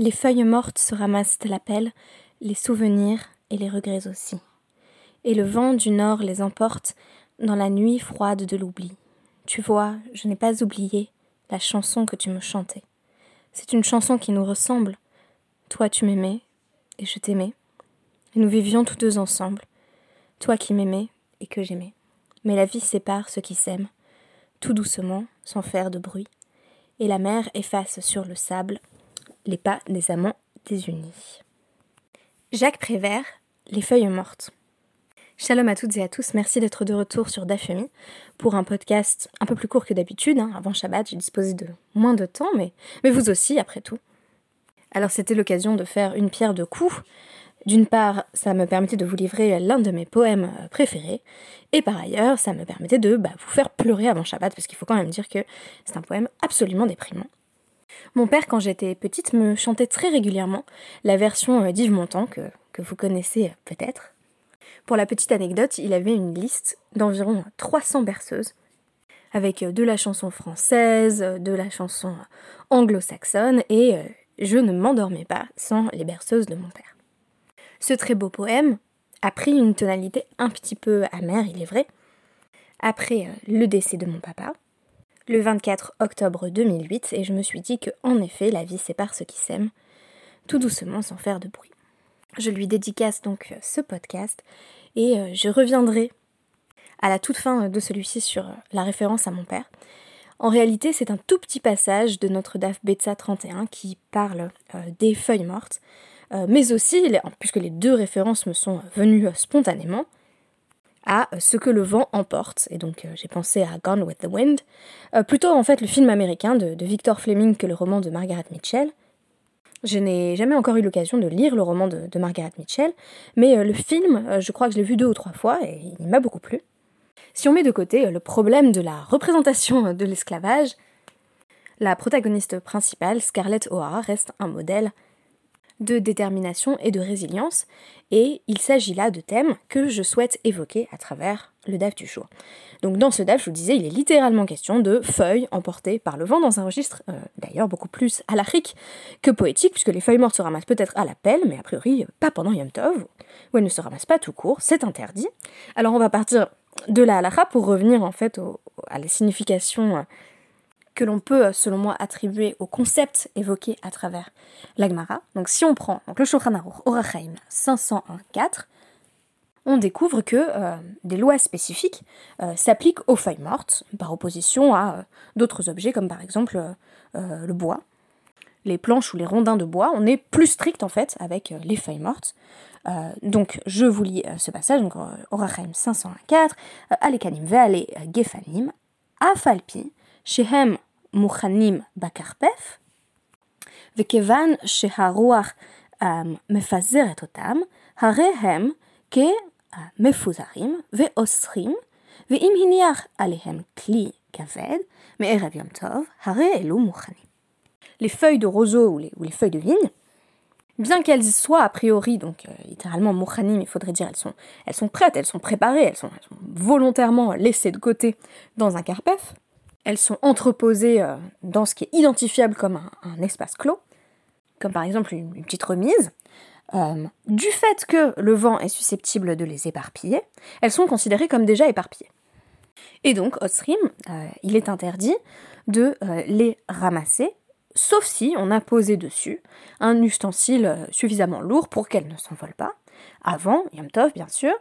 Les feuilles mortes se ramassent la pelle, les souvenirs et les regrets aussi. Et le vent du nord les emporte dans la nuit froide de l'oubli. Tu vois, je n'ai pas oublié la chanson que tu me chantais. C'est une chanson qui nous ressemble. Toi tu m'aimais, et je t'aimais. Et nous vivions tous deux ensemble. Toi qui m'aimais, et que j'aimais. Mais la vie sépare ceux qui s'aiment, tout doucement, sans faire de bruit. Et la mer efface sur le sable les pas des amants désunis. Jacques Prévert, Les feuilles mortes. Shalom à toutes et à tous, merci d'être de retour sur Dafemi pour un podcast un peu plus court que d'habitude. Hein. Avant Shabbat, j'ai disposé de moins de temps, mais, vous aussi, après tout. Alors c'était l'occasion de faire une pierre de coups. D'une part, ça me permettait de vous livrer l'un de mes poèmes préférés, et par ailleurs, ça me permettait de bah, vous faire pleurer avant Shabbat, parce qu'il faut quand même dire que c'est un poème absolument déprimant. Mon père, quand j'étais petite, me chantait très régulièrement la version euh, d'Yves Montand, que, que vous connaissez euh, peut-être. Pour la petite anecdote, il avait une liste d'environ 300 berceuses, avec euh, de la chanson française, de la chanson anglo-saxonne, et je ne m'endormais pas sans les berceuses de mon père. Ce très beau poème a pris une tonalité un petit peu amère, il est vrai, après le décès de mon papa, le 24 octobre 2008 et je me suis dit que en effet la vie sépare ceux qui s'aiment, tout doucement sans faire de bruit. Je lui dédicace donc ce podcast et euh, je reviendrai à la toute fin de celui-ci sur euh, la référence à mon père. En réalité, c'est un tout petit passage de notre DAF Betsa 31 qui parle euh, des feuilles mortes, mais aussi, puisque les deux références me sont venues spontanément, à ce que le vent emporte. Et donc euh, j'ai pensé à Gone with the Wind, euh, plutôt en fait le film américain de, Victor Fleming que le roman de Margaret Mitchell. Je n'ai jamais encore eu l'occasion de lire le roman de, Margaret Mitchell, mais euh, le film, je crois que je l'ai vu deux ou trois fois et il m'a beaucoup plu. Si on met de côté le problème de la représentation de l'esclavage, la protagoniste principale, Scarlett O'Hara, reste un modèle de détermination et de résilience, et il s'agit là de thèmes que je souhaite évoquer à travers le DAF du jour. Donc dans ce DAF, je vous disais, il est littéralement question de feuilles emportées par le vent dans un registre euh, d'ailleurs beaucoup plus alarique que poétique, puisque les feuilles mortes se ramassent peut-être à la pelle, mais a priori pas pendant Yom Tov, où elles ne se ramassent pas tout court, c'est interdit. Alors on va partir de la halakha pour revenir en fait à la signification que l'on peut, selon moi, attribuer au concept évoqué à travers l'Agmara. Donc si on prend le Shulchan Aruch Orachaim 501.4, on découvre que euh, des lois spécifiques euh, s'appliquent aux feuilles mortes, par opposition à euh, d'autres objets comme par exemple le bois. Les planches ou les rondins de bois, on est plus strict en fait avec les feuilles mortes. donc je vous lis ce passage, donc Orachaim 501.4, Alekanim ve'ale gefanim, afalpi, shehem מוכנים בכרפף, וכיוון שהרוח מפזרת אותם, הרי הם כמפוזרים ואוסרים, ואם הניח עליהם כלי כבד מערב יום טוב, הרי אלו מוכנים. Les feuilles de roseau ou les, ou les feuilles de vigne, bien qu'elles soient a priori, donc euh, littéralement mochanim, il faudrait dire, elles sont, elles sont prêtes, elles sont préparées, elles sont, elles sont volontairement laissées de côté dans un carpef, elles sont entreposées euh, dans ce qui est identifiable comme un, espace clos, comme par exemple une, petite remise. Euh, du fait que le vent est susceptible de les éparpiller, elles sont considérées comme déjà éparpillées. Et donc, Osrim, euh, il est interdit de les ramasser, sauf si on a posé dessus un ustensile suffisamment lourd pour qu'elles ne s'envolent pas, avant Yom Tov bien sûr,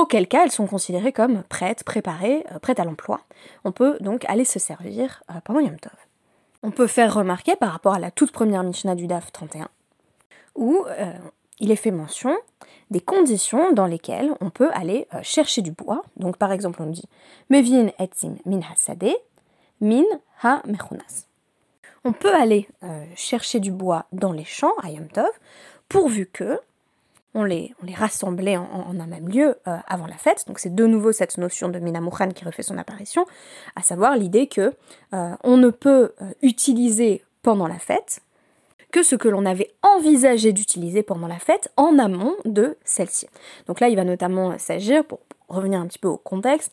auquel cas elles sont considérées comme prêtes, préparées, euh, prêtes à l'emploi. On peut donc aller se servir euh, pendant Yom Tov. On peut faire remarquer par rapport à la toute première Mishnah du DAF 31, où euh, il est fait mention des conditions dans lesquelles on peut aller chercher du bois. Donc par exemple on dit Mevin etzim min hasade, min ha mechunas. On peut aller chercher du bois dans les champs à Yom Tov, pourvu que on les, rassemblait en, un même lieu euh, avant la fête. Donc c'est de nouveau cette notion de Minamukhan qui refait son apparition, à savoir l'idée que euh, on ne peut euh, utiliser pendant la fête que ce que l'on avait envisagé d'utiliser pendant la fête en amont de celle-ci. Donc là, il va notamment s'agir, pour revenir un petit peu au contexte,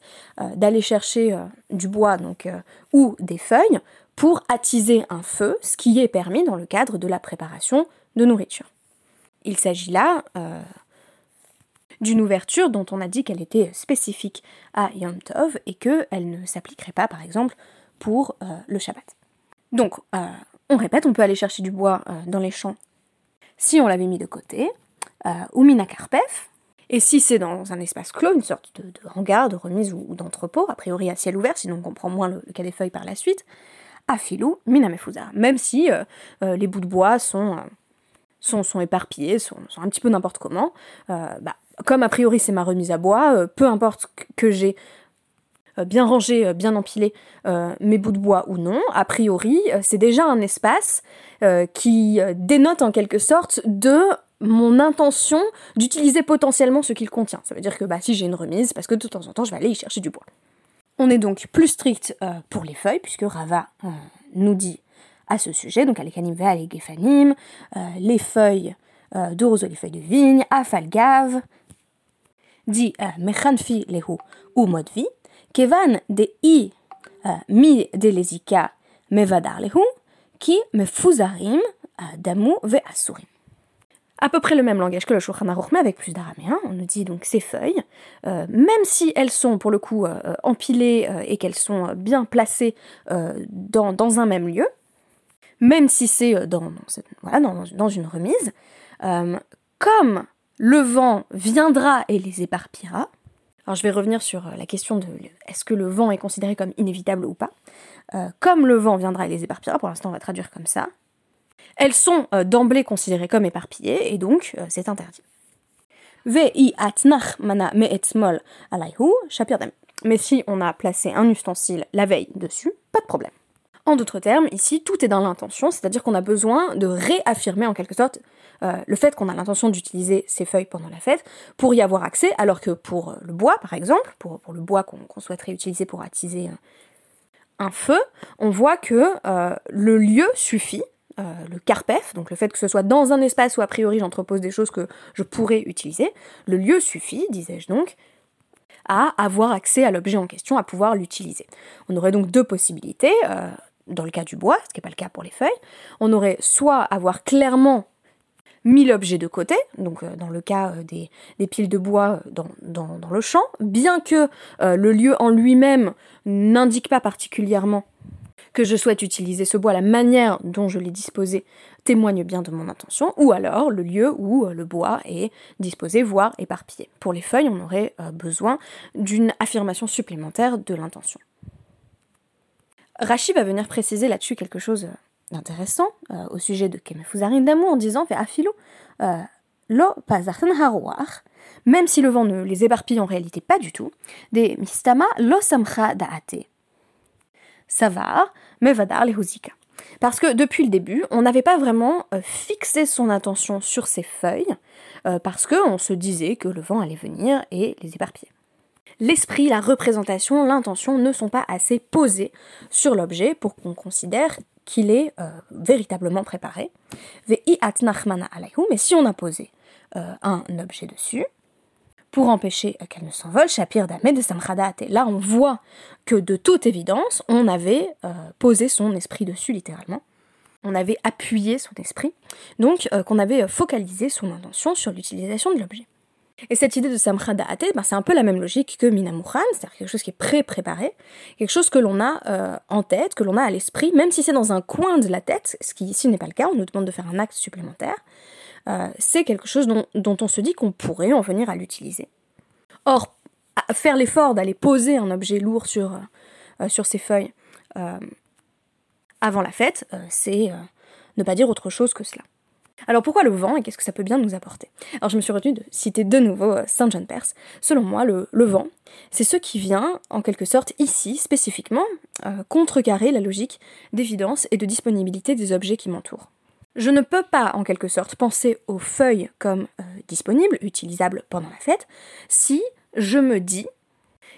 d'aller chercher du bois ou des feuilles pour attiser un feu, ce qui est permis dans le cadre de la préparation de nourriture. Il s'agit là euh, d'une ouverture dont on a dit qu'elle était spécifique à Yom Tov et qu'elle ne s'appliquerait pas, par exemple, pour euh, le Shabbat. Donc, euh, on répète, on peut aller chercher du bois dans les champs si on l'avait mis de côté, ou mina karpef, et si c'est dans un espace clos, une sorte de, hangar, de remise ou, d'entrepôt, a priori à ciel ouvert, sinon on comprend moins le, cas des feuilles par la suite, afilou minamefusa, même si les bouts de bois sont sont, éparpillés, sont, un petit peu n'importe comment. Euh, bah, comme a priori c'est ma remise à bois, euh, peu importe que j'ai euh, bien rangé, bien empilé mes bouts de bois ou non, a priori c'est déjà un espace qui dénote en quelque sorte de mon intention d'utiliser potentiellement ce qu'il contient. Ça veut dire que bah, si j'ai une remise, parce que de temps en temps je vais aller y chercher du bois. On est donc plus strict pour les feuilles, puisque Rava nous dit à ce sujet, donc euh, les feuilles euh, de roseau, les feuilles de vigne, Afalgav, dit euh, Mechanfi lehu ou modvi, Kevan de i mi de lezika mevadar lehu, qui mefuzarim damu ve asurim. À peu près le même langage que le Shulchan Aruch, mais avec plus d'araméen. On nous dit donc ces feuilles, même si elles sont pour le coup empilées et qu'elles sont bien placées dans, un même lieu, même si c'est euh, dans, dans, une remise, euh, comme le vent viendra et les éparpillera, alors je vais revenir sur euh, la question de est-ce que le vent est considéré comme inévitable ou pas, comme le vent viendra et les éparpillera, pour l'instant on va traduire comme ça, elles sont d'emblée considérées comme éparpillées et donc c'est interdit. mana Mais si on a placé un ustensile la veille dessus, pas de problème. En d'autres termes, ici, tout est dans l'intention, c'est-à-dire qu'on a besoin de réaffirmer en quelque sorte euh, le fait qu'on a l'intention d'utiliser ces feuilles pendant la fête pour y avoir accès, alors que pour euh, le bois, par exemple, pour, le bois qu'on souhaiterait utiliser pour attiser un, feu, on voit que euh, le lieu suffit, le carpef, donc le fait que ce soit dans un espace où a priori j'entrepose des choses que je pourrais utiliser, le lieu suffit, disais-je donc, à avoir accès à l'objet en question, à pouvoir l'utiliser. On aurait donc deux possibilités dans le cas du bois, ce qui n'est pas le cas pour les feuilles, on aurait soit avoir clairement mis l'objet de côté, donc euh, dans le cas euh, des, piles de bois euh, dans, le champ, bien que le lieu en lui-même n'indique pas particulièrement que je souhaite utiliser ce bois, la manière dont je l'ai disposé témoigne bien de mon intention, ou alors le lieu où le bois est disposé, voire éparpillé. Pour les feuilles, on aurait besoin d'une affirmation supplémentaire de l'intention. Rachi va venir préciser là-dessus quelque chose euh, d'intéressant euh, au sujet de Kemefuzarin d'amour en disant Afilo, euh, lo même si le vent ne les éparpille en réalité pas du tout, des mistama lo samcha daate. Savar, mevadar les Parce que depuis le début, on n'avait pas vraiment fixé son attention sur ces feuilles, parce qu'on se disait que le vent allait venir et les éparpiller l'esprit, la représentation, l'intention ne sont pas assez posés sur l'objet pour qu'on considère qu'il est euh, véritablement préparé. Mais si on a posé euh, un objet dessus, pour empêcher qu'elle ne s'envole, Shapir Damé de Et là, on voit que de toute évidence, on avait euh, posé son esprit dessus, littéralement. On avait appuyé son esprit, donc qu'on avait focalisé son intention sur l'utilisation de l'objet. Et cette idée de Samra Da'ate, ben c'est un peu la même logique que Minamukhan, c'est-à-dire quelque chose qui est pré-préparé, quelque chose que l'on a euh, en tête, que l'on a à l'esprit, même si c'est dans un coin de la tête, ce qui ici n'est pas le cas, on nous demande de faire un acte supplémentaire, euh, c'est quelque chose dont, on se dit qu'on pourrait en venir à l'utiliser. Or, faire l'effort d'aller poser un objet lourd sur, euh, sur ces feuilles avant la fête, c'est ne pas dire autre chose que cela. Alors pourquoi le vent et qu'est-ce que ça peut bien nous apporter? Alors je me suis retenue de citer de nouveau euh, Saint John Perse. Selon moi, le, vent, c'est ce qui vient, en quelque sorte, ici, spécifiquement, euh, contrecarrer la logique d'évidence et de disponibilité des objets qui m'entourent. Je ne peux pas, en quelque sorte, penser aux feuilles comme euh, disponibles, utilisables pendant la fête, si je me dis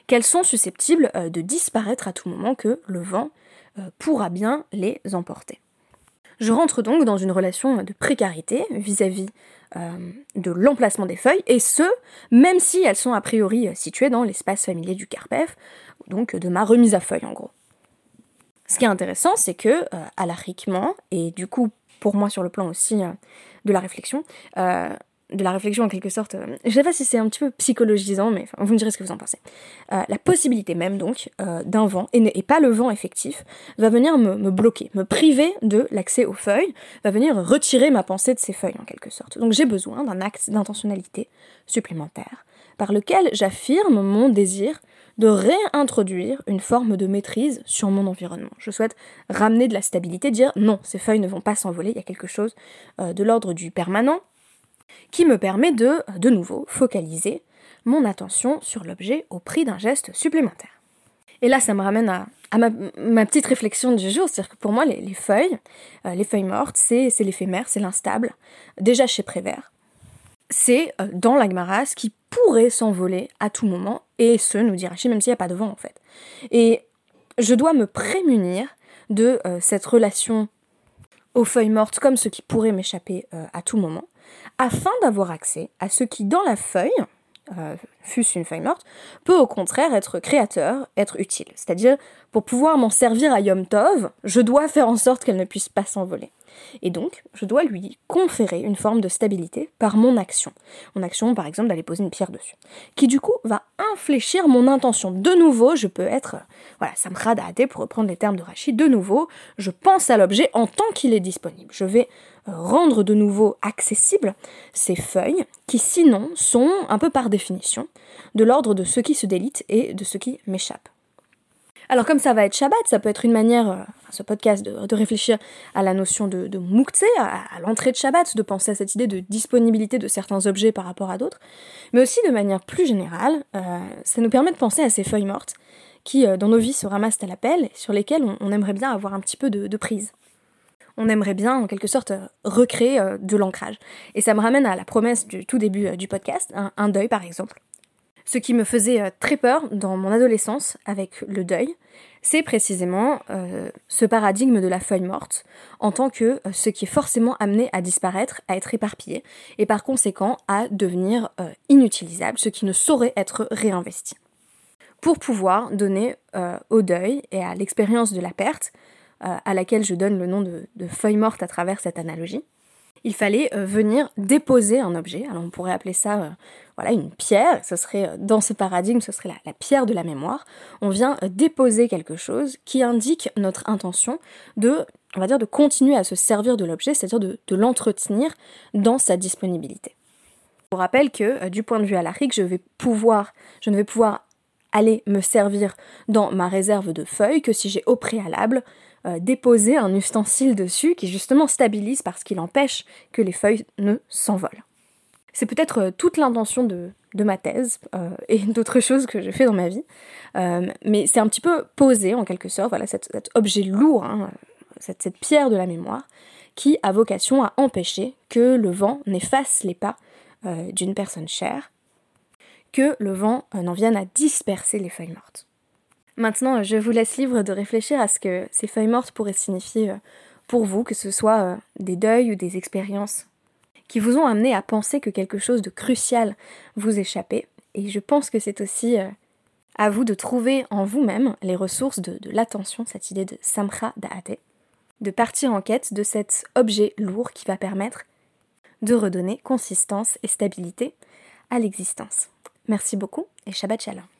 qu'elles sont susceptibles de disparaître à tout moment que le vent pourra bien les emporter. Je rentre donc dans une relation de précarité vis-à-vis euh, de l'emplacement des feuilles, et ce, même si elles sont a priori situées dans l'espace familier du carpef, donc de ma remise à feuilles en gros. Ce qui est intéressant, c'est que, euh, et du coup pour moi sur le plan aussi euh, de la réflexion, euh, de la réflexion en quelque sorte, euh, je sais pas si c'est un petit peu psychologisant, mais vous me direz ce que vous en pensez. la possibilité même donc d'un vent, et, pas le vent effectif, va venir me, bloquer, me priver de l'accès aux feuilles, va venir retirer ma pensée de ces feuilles en quelque sorte. Donc j'ai besoin d'un axe d'intentionnalité supplémentaire par lequel j'affirme mon désir de réintroduire une forme de maîtrise sur mon environnement. Je souhaite ramener de la stabilité, dire non, ces feuilles ne vont pas s'envoler, il y a quelque chose euh, de l'ordre du permanent qui me permet de, de nouveau, focaliser mon attention sur l'objet au prix d'un geste supplémentaire. Et là, ça me ramène à, ma, petite réflexion du jour, c'est-à-dire que pour moi, les, feuilles, euh, les feuilles mortes, c'est l'éphémère, c'est l'instable. Déjà chez Prévert, c'est euh, dans l'agmaras qui pourrait s'envoler à tout moment, et ce, nous dit Rachid, même s'il n'y a pas de vent en fait. Et je dois me prémunir de euh, cette relation aux feuilles mortes comme ce qui pourrait m'échapper euh, à tout moment, afin d'avoir accès à ce qui dans la feuille, fût-ce une feuille morte, peut au contraire être créateur, être utile. C'est-à-dire, pour pouvoir m'en servir à Yom Tov, je dois faire en sorte qu'elle ne puisse pas s'envoler. Et donc, je dois lui conférer une forme de stabilité par mon action. Mon action, par exemple, d'aller poser une pierre dessus. Qui du coup va infléchir mon intention. De nouveau, je peux être, voilà, ça me hâte pour reprendre les termes de Rachid. De nouveau, je pense à l'objet en tant qu'il est disponible. Je vais rendre de nouveau accessibles ces feuilles qui sinon sont, un peu par définition, de l'ordre de ce qui se délite et de ce qui m'échappe. Alors comme ça va être Shabbat, ça peut être une manière, euh, ce podcast, de, réfléchir à la notion de, de à, l'entrée de Shabbat, de penser à cette idée de disponibilité de certains objets par rapport à d'autres, mais aussi de manière plus générale, euh, ça nous permet de penser à ces feuilles mortes qui, euh, dans nos vies, se ramassent à la pelle et sur lesquelles on, aimerait bien avoir un petit peu de, prise. On aimerait bien, en quelque sorte, recréer de l'ancrage. Et ça me ramène à la promesse du tout début du podcast, un deuil par exemple. Ce qui me faisait euh, très peur dans mon adolescence avec le deuil, c'est précisément euh, ce paradigme de la feuille morte en tant que euh, ce qui est forcément amené à disparaître, à être éparpillé, et par conséquent à devenir inutilisable, ce qui ne saurait être réinvesti. Pour pouvoir donner au deuil et à l'expérience de la perte, à laquelle je donne le nom de, de feuille morte à travers cette analogie, il fallait euh, venir déposer un objet. Alors on pourrait appeler ça euh, voilà une pierre. Ce serait euh, dans ce paradigme, ce serait la, pierre de la mémoire. On vient déposer quelque chose qui indique notre intention de, on va dire, de continuer à se servir de l'objet, c'est-à-dire de, l'entretenir dans sa disponibilité. Je vous rappelle que du point de vue alarique, je vais je ne vais pouvoir aller me servir dans ma réserve de feuilles que si j'ai au préalable euh, déposer un ustensile dessus qui justement stabilise parce qu'il empêche que les feuilles ne s'envolent. C'est peut-être euh, toute l'intention de, ma thèse euh, et d'autres choses que je fais dans ma vie, mais c'est un petit peu posé en quelque sorte, voilà, cet, objet lourd, hein, cette, pierre de la mémoire, qui a vocation à empêcher que le vent n'efface les pas d'une personne chère, que le vent n'en vienne à disperser les feuilles mortes. Maintenant, je vous laisse libre de réfléchir à ce que ces feuilles mortes pourraient signifier euh, pour vous, que ce soit euh, des deuils ou des expériences qui vous ont amené à penser que quelque chose de crucial vous échappait. Et je pense que c'est aussi euh, à vous de trouver en vous-même les ressources de, l'attention, cette idée de samra da'ate, de partir en quête de cet objet lourd qui va permettre de redonner consistance et stabilité à l'existence. Merci beaucoup et Shabbat Shalom.